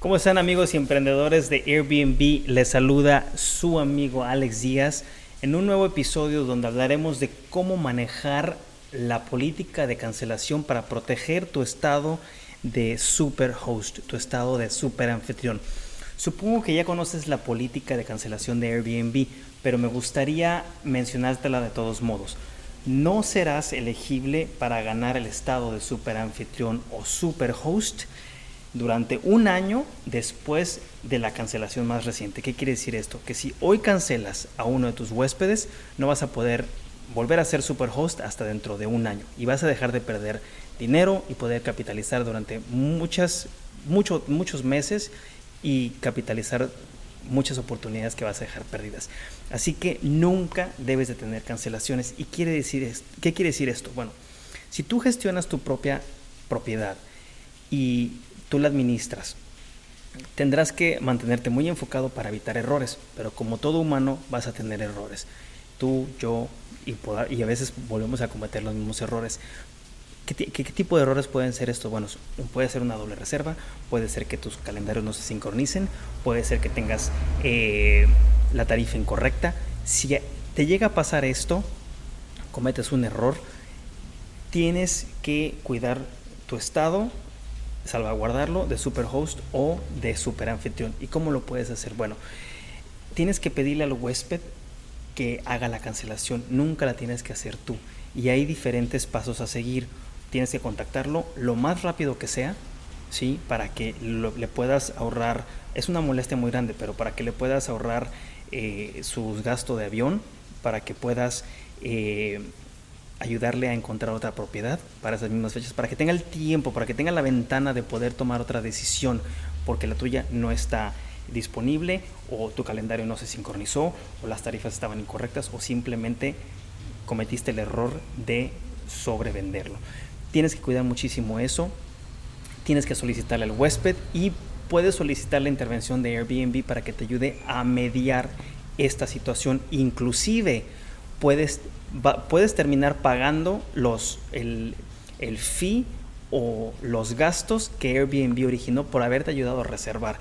¿Cómo están amigos y emprendedores de Airbnb? Les saluda su amigo Alex Díaz en un nuevo episodio donde hablaremos de cómo manejar la política de cancelación para proteger tu estado de superhost, tu estado de super anfitrión. Supongo que ya conoces la política de cancelación de Airbnb, pero me gustaría mencionártela de todos modos. No serás elegible para ganar el estado de super anfitrión o superhost durante un año después de la cancelación más reciente. ¿Qué quiere decir esto? Que si hoy cancelas a uno de tus huéspedes, no vas a poder volver a ser superhost hasta dentro de un año y vas a dejar de perder dinero y poder capitalizar durante muchas, muchos meses y capitalizar muchas oportunidades que vas a dejar perdidas. Así que nunca debes de tener cancelaciones. ¿Y quiere decir qué quiere decir esto? Bueno, si tú gestionas tu propia propiedad y tú la administras. Tendrás que mantenerte muy enfocado para evitar errores, pero como todo humano vas a tener errores. Tú, yo y, a veces volvemos a cometer los mismos errores. ¿Qué, tipo de errores pueden ser estos? Bueno, puede ser una doble reserva, puede ser que tus calendarios no se sincronicen, puede ser que tengas eh, la tarifa incorrecta. Si te llega a pasar esto, cometes un error, tienes que cuidar tu estado, salvaguardarlo de Superhost o de Super Anfitrión. ¿Y cómo lo puedes hacer? Bueno, tienes que pedirle al huésped que haga la cancelación, nunca la tienes que hacer tú. Y hay diferentes pasos a seguir. Tienes que contactarlo lo más rápido que sea, ¿sí? Para que le puedas ahorrar, es una molestia muy grande, pero para que le puedas ahorrar eh, sus gastos de avión, para que puedas eh, ayudarle a encontrar otra propiedad para esas mismas fechas, para que tenga el tiempo, para que tenga la ventana de poder tomar otra decisión, porque la tuya no está disponible o tu calendario no se sincronizó o las tarifas estaban incorrectas o simplemente cometiste el error de sobrevenderlo. Tienes que cuidar muchísimo eso, tienes que solicitarle al huésped y puedes solicitar la intervención de Airbnb para que te ayude a mediar esta situación, inclusive puedes puedes terminar pagando los, el, el fee o los gastos que Airbnb originó por haberte ayudado a reservar.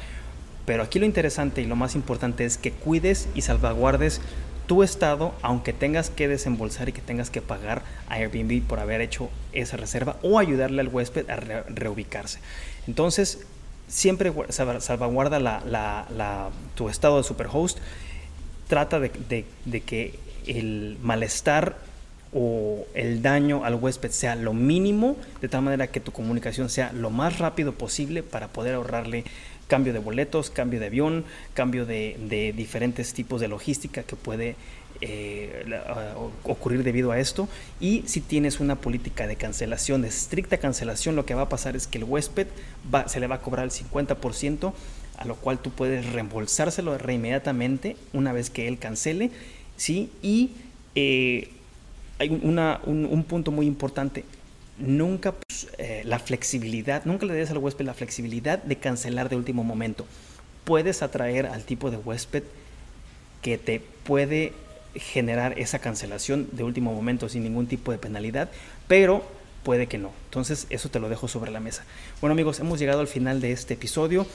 Pero aquí lo interesante y lo más importante es que cuides y salvaguardes tu estado, aunque tengas que desembolsar y que tengas que pagar a Airbnb por haber hecho esa reserva o ayudarle al huésped a reubicarse. Entonces, siempre salvaguarda la, la, tu estado de superhost. Trata de, que el malestar o el daño al huésped sea lo mínimo, de tal manera que tu comunicación sea lo más rápido posible para poder ahorrarle cambio de boletos, cambio de avión, cambio de, diferentes tipos de logística que puede eh, ocurrir debido a esto. Y si tienes una política de cancelación, de estricta cancelación, lo que va a pasar es que el huésped se le va a cobrar el 50%, a lo cual tú puedes reembolsárselo inmediatamente una vez que él cancele ¿sí? Y eh, hay un, punto muy importante. Nunca eh, la flexibilidad, nunca le des al huésped la flexibilidad de cancelar de último momento. Puedes atraer al tipo de huésped que te puede generar esa cancelación de último momento sin ningún tipo de penalidad, pero puede que no. Entonces, eso te lo dejo sobre la mesa. Bueno, amigos, hemos llegado al final de este episodio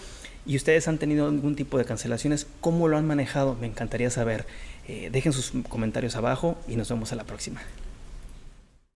y ustedes han tenido algún tipo de cancelaciones. ¿Cómo lo han manejado? Me encantaría saber. Eh, dejen sus comentarios abajo y nos vemos a la próxima.